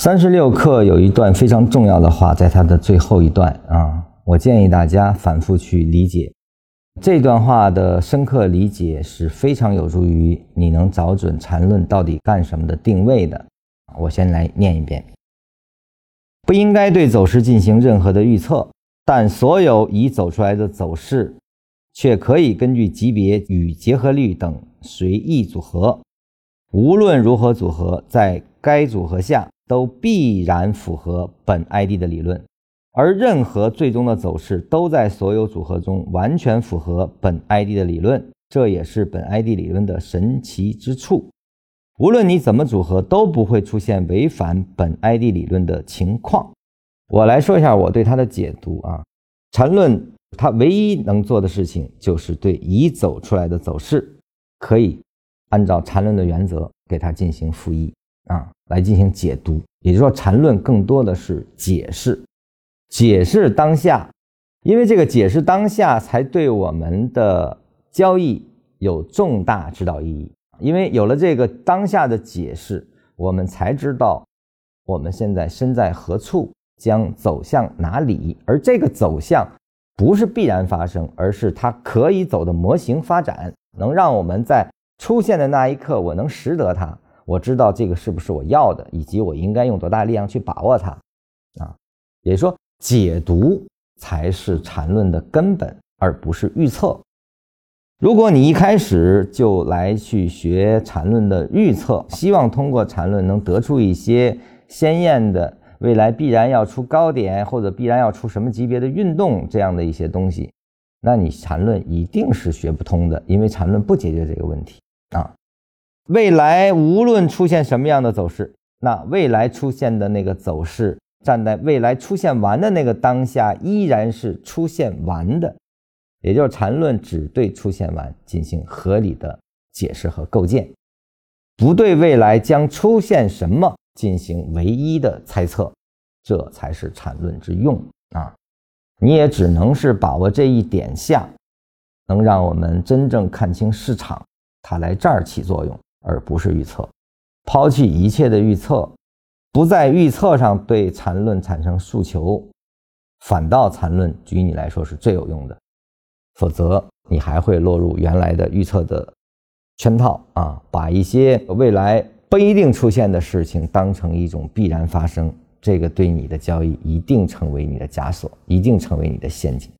三十六课有一段非常重要的话，在它的最后一段啊，我建议大家反复去理解这段话的深刻理解是非常有助于你能找准缠论到底干什么的定位的。我先来念一遍：不应该对走势进行任何的预测，但所有已走出来的走势，却可以根据级别与结合率等随意组合。无论如何组合，在该组合下。都必然符合本 ID 的理论，而任何最终的走势都在所有组合中完全符合本 ID 的理论，这也是本 ID 理论的神奇之处。无论你怎么组合，都不会出现违反本 ID 理论的情况。我来说一下我对它的解读啊，缠论它唯一能做的事情就是对已走出来的走势，可以按照缠论的原则给它进行复议。啊，来进行解读，也就是说，缠论更多的是解释，解释当下，因为这个解释当下才对我们的交易有重大指导意义。因为有了这个当下的解释，我们才知道我们现在身在何处，将走向哪里。而这个走向不是必然发生，而是它可以走的模型发展，能让我们在出现的那一刻，我能识得它。我知道这个是不是我要的，以及我应该用多大力量去把握它，啊，也就是说，解读才是缠论的根本，而不是预测。如果你一开始就来去学缠论的预测，希望通过缠论能得出一些鲜艳的未来必然要出高点或者必然要出什么级别的运动这样的一些东西，那你缠论一定是学不通的，因为缠论不解决这个问题啊。未来无论出现什么样的走势，那未来出现的那个走势，站在未来出现完的那个当下，依然是出现完的，也就是缠论只对出现完进行合理的解释和构建，不对未来将出现什么进行唯一的猜测，这才是缠论之用啊！你也只能是把握这一点下，能让我们真正看清市场，它来这儿起作用。而不是预测，抛弃一切的预测，不在预测上对缠论产生诉求，反倒缠论于你来说是最有用的。否则，你还会落入原来的预测的圈套啊！把一些未来不一定出现的事情当成一种必然发生，这个对你的交易一定成为你的枷锁，一定成为你的陷阱。